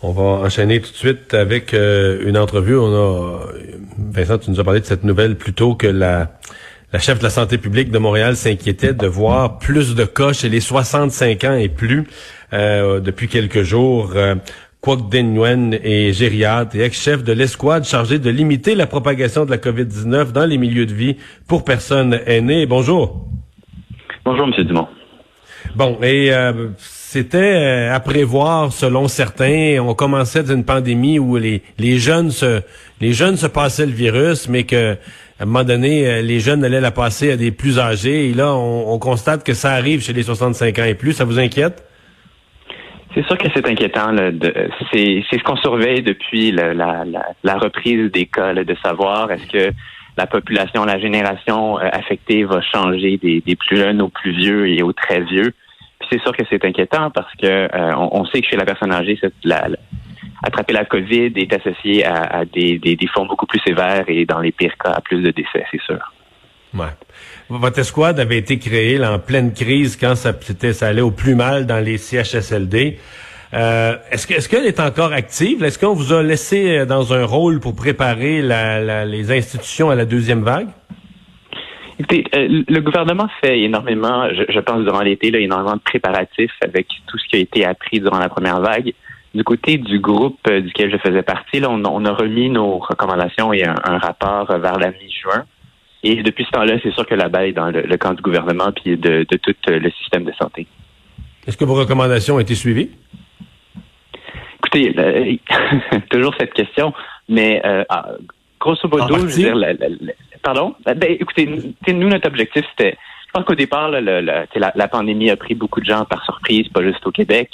On va enchaîner tout de suite avec euh, une entrevue. On a Vincent, tu nous as parlé de cette nouvelle plutôt que la la chef de la santé publique de Montréal s'inquiétait de voir plus de cas chez les 65 ans et plus euh, depuis quelques jours. Euh, Kwok Nguyen est gériatre et ex-chef de l'escouade chargée de limiter la propagation de la COVID-19 dans les milieux de vie pour personnes aînées. Bonjour. Bonjour, M. Dumont. Bon, et euh, c'était euh, à prévoir selon certains. On commençait d'une pandémie où les, les jeunes se les jeunes se passaient le virus, mais que à un moment donné, euh, les jeunes allaient la passer à des plus âgés. Et là, on, constate que ça arrive chez les 65 ans et plus. Ça vous inquiète? C'est sûr que c'est inquiétant. C'est ce qu'on surveille depuis la, la, reprise des cas, de savoir est-ce que la population, la génération affectée va changer des, des plus jeunes aux plus vieux et aux très vieux c'est sûr que c'est inquiétant parce que euh, on, sait que chez la personne âgée, attraper la COVID est associé à, des, des, formes beaucoup plus sévères et dans les pires cas à plus de décès, c'est sûr. Ouais. Votre escouade avait été créée en pleine crise quand ça, allait au plus mal dans les CHSLD. Euh, est-ce qu'elle est encore active? Est-ce qu'on vous a laissé euh, dans un rôle pour préparer les institutions à la deuxième vague? Écoutez, euh, le gouvernement fait énormément, je, pense durant l'été, là, énormément de préparatifs avec tout ce qui a été appris durant la première vague. Du côté du groupe euh, duquel je faisais partie, là, on, a remis nos recommandations et un, rapport vers la mi-juin. Et depuis ce temps-là, c'est sûr que la balle est dans le, camp du gouvernement puis de, tout euh, le système de santé. Est-ce que vos recommandations ont été suivies? Écoutez, toujours cette question, mais ah, grosso modo, je veux dire, Pardon? Ben, ben, écoutez, nous, notre objectif, c'était, je pense qu'au départ, la, pandémie a pris beaucoup de gens par surprise, pas juste au Québec.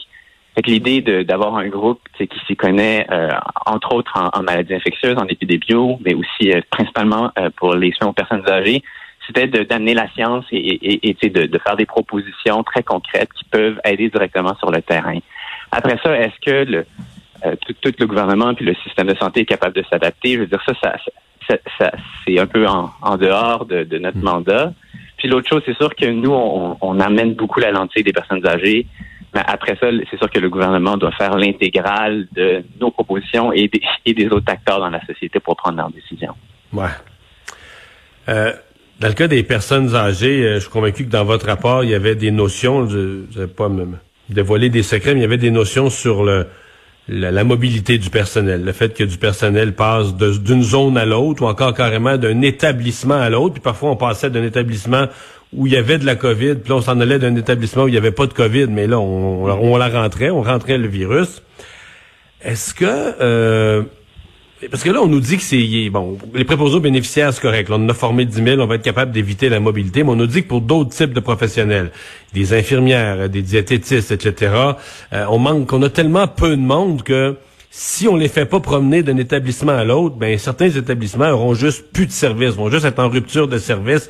Fait l'idée d'avoir un groupe qui s'y connaît, euh, entre autres en, maladies infectieuses, en épidémio, mais aussi euh, principalement euh, pour les soins aux personnes âgées, c'était d'amener la science et, et, de, faire des propositions très concrètes qui peuvent aider directement sur le terrain. Après ça, est-ce que le, tout, le gouvernement puis le système de santé est capable de s'adapter? Je veux dire, ça, ça, ça, c'est un peu en, dehors de, notre hmm. mandat. Puis l'autre chose, c'est sûr que nous, on, amène beaucoup la lentille des personnes âgées. Mais après ça, c'est sûr que le gouvernement doit faire l'intégrale de nos propositions et des, autres acteurs dans la société pour prendre leurs décisions. Ouais. Euh, dans le cas des personnes âgées, euh, je suis convaincu que dans votre rapport, il y avait des notions, je ne vais pas me dévoiler des secrets, mais il y avait des notions sur le, la, mobilité du personnel, le fait que du personnel passe d'une zone à l'autre ou encore carrément d'un établissement à l'autre. Puis parfois, on passait d'un établissement où il y avait de la COVID, puis on s'en allait d'un établissement où il n'y avait pas de COVID, mais là, on, on, la rentrait, on rentrait le virus. Est-ce que... Euh, parce que là, on nous dit que c'est bon, les préposés bénéficiaires, c'est correct. on en a formé 10 000, on va être capable d'éviter la mobilité, mais on nous dit que pour d'autres types de professionnels, des infirmières, des diététistes, etc., euh, on manque, on a tellement peu de monde que si on les fait pas promener d'un établissement à l'autre, ben certains établissements auront juste plus de services, vont juste être en rupture de service.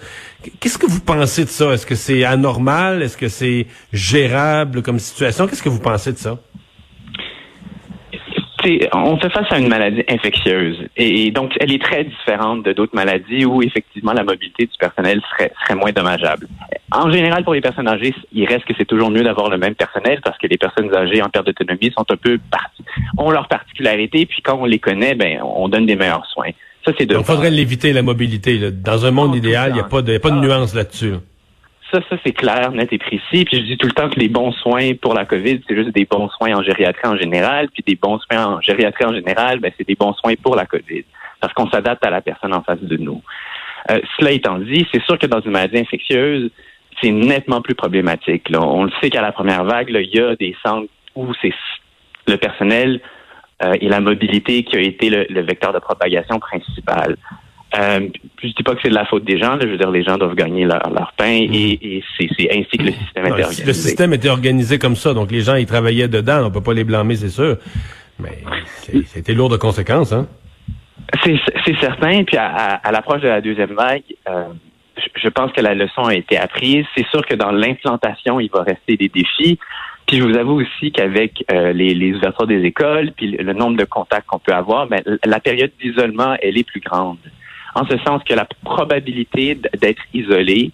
Qu'est-ce que vous pensez de ça? Est-ce que c'est anormal? Est-ce que c'est gérable comme situation? Qu'est-ce que vous pensez de ça? On fait face à une maladie infectieuse et, donc elle est très différente de d'autres maladies où effectivement la mobilité du personnel serait, serait moins dommageable. En général, pour les personnes âgées, il reste que c'est toujours mieux d'avoir le même personnel parce que les personnes âgées en perte d'autonomie sont un peu ont leurs particularités puis quand on les connaît, ben on donne des meilleurs soins. Ça c'est de. Il faudrait l'éviter la mobilité. Dans un monde idéal, il n'y a pas de, pas de nuance là-dessus. Ça, ça c'est clair, net et précis. Puis je dis tout le temps que les bons soins pour la COVID, c'est juste des bons soins en gériatrie en général. Puis des bons soins en gériatrie en général, ben, c'est des bons soins pour la COVID. Parce qu'on s'adapte à la personne en face de nous. Euh, cela étant dit, c'est sûr que dans une maladie infectieuse, c'est nettement plus problématique. Là. On le sait qu'à la première vague, il y a des centres où c'est le personnel euh, et la mobilité qui a été le vecteur de propagation principal. Euh, je dis pas que c'est de la faute des gens. je veux dire, les gens doivent gagner leur, pain et, mm. c'est ainsi que le système était organisé. Le système était organisé comme ça, donc les gens ils travaillaient dedans. On peut pas les blâmer, c'est sûr. Mais c'était lourd de conséquences, hein. C'est certain. Puis à, l'approche de la deuxième vague, euh, je pense que la leçon a été apprise. C'est sûr que dans l'implantation, il va rester des défis. Puis je vous avoue aussi qu'avec euh, les, les, ouvertures des écoles, puis le nombre de contacts qu'on peut avoir, ben, la période d'isolement, elle est plus grande en ce sens que la probabilité d'être isolé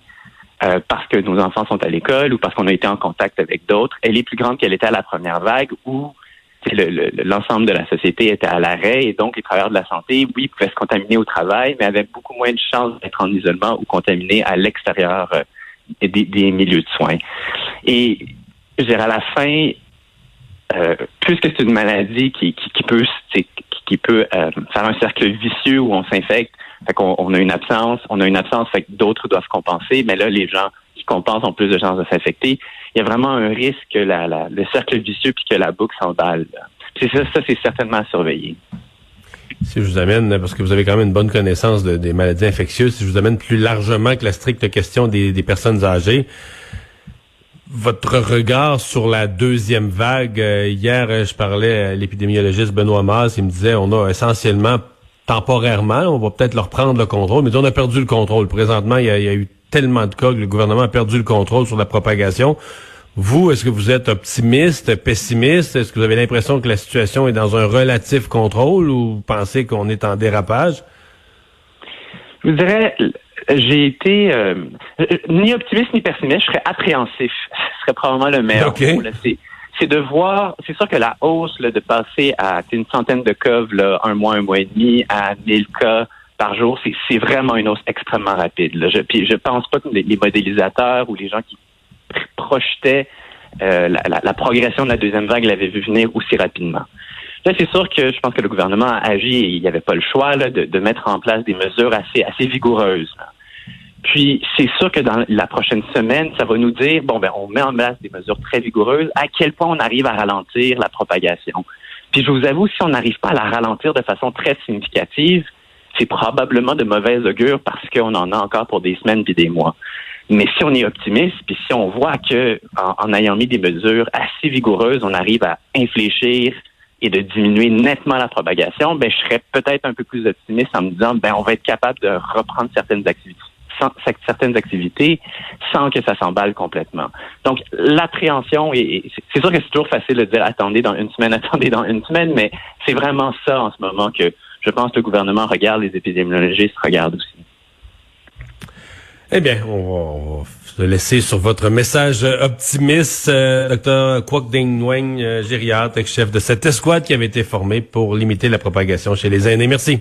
euh, parce que nos enfants sont à l'école ou parce qu'on a été en contact avec d'autres, elle est plus grande qu'elle était à la première vague où l'ensemble de la société était à l'arrêt et donc les travailleurs de la santé, oui, pouvaient se contaminer au travail, mais avaient beaucoup moins de chances d'être en isolement ou contaminés à l'extérieur euh, des, milieux de soins. Et je dirais à la fin, euh, puisque c'est une maladie qui, qui, peut qui, peut euh, faire un cercle vicieux où on s'infecte, on a une absence, on a une absence, fait que d'autres doivent compenser, mais là les gens qui compensent ont plus de chances de s'infecter il y a vraiment un risque que le cercle vicieux puis que la boucle s'emballe. C'est ça, ça c'est certainement à surveiller. Si je vous amène, parce que vous avez quand même une bonne connaissance des maladies infectieuses, si je vous amène plus largement que la stricte question des, personnes âgées, votre regard sur la deuxième vague? Euh, hier, euh, je parlais à l'épidémiologiste Benoît Maz, il me disait on a essentiellement, temporairement, on va peut-être leur prendre le contrôle, mais on a perdu le contrôle. Présentement, il y a eu tellement de cas que le gouvernement a perdu le contrôle sur la propagation. Vous, est-ce que vous êtes optimiste, pessimiste? Est-ce que vous avez l'impression que la situation est dans un relatif contrôle ou pensez qu'on est en dérapage? Je vous dirais, j'ai été euh, ni optimiste ni pessimiste, je serais appréhensif. Ce serait probablement le meilleur mot. C'est de voir, c'est sûr que la hausse de passer à une centaine de cas, là, un mois, un mois et demi, à 1000 cas, par jour, c'est vraiment une hausse extrêmement rapide. Là. Je, puis je pense pas que les, modélisateurs ou les gens qui projetaient euh, la, progression de la deuxième vague l'avaient vu venir aussi rapidement. Là, c'est sûr que je pense que le gouvernement a agi et il n'y avait pas le choix de, mettre en place des mesures assez, assez vigoureuses. Puis, c'est sûr que dans la prochaine semaine, ça va nous dire, bon, ben, on met en place des mesures très vigoureuses, à quel point on arrive à ralentir la propagation? Puis, je vous avoue, si on n'arrive pas à la ralentir de façon très significative, c'est probablement de mauvaise augure parce qu'on en a encore pour des semaines puis des mois. Mais si on est optimiste, puis si on voit que en, ayant mis des mesures assez vigoureuses, on arrive à infléchir et de diminuer nettement la propagation, ben je serais peut-être un peu plus optimiste en me disant ben on va être capable de reprendre certaines activités certaines activités sans que ça s'emballe complètement. Donc, l'appréhension, et c'est sûr que c'est toujours facile de dire attendez dans une semaine, attendez dans une semaine, mais c'est vraiment ça en ce moment que je pense que le gouvernement regarde, les épidémiologistes regardent aussi. Eh bien, on va, se laisser sur votre message optimiste, euh, Dr. Kwok Ding Nguyen, euh, gériatre, chef de cette escouade qui avait été formée pour limiter la propagation chez les aînés. Merci.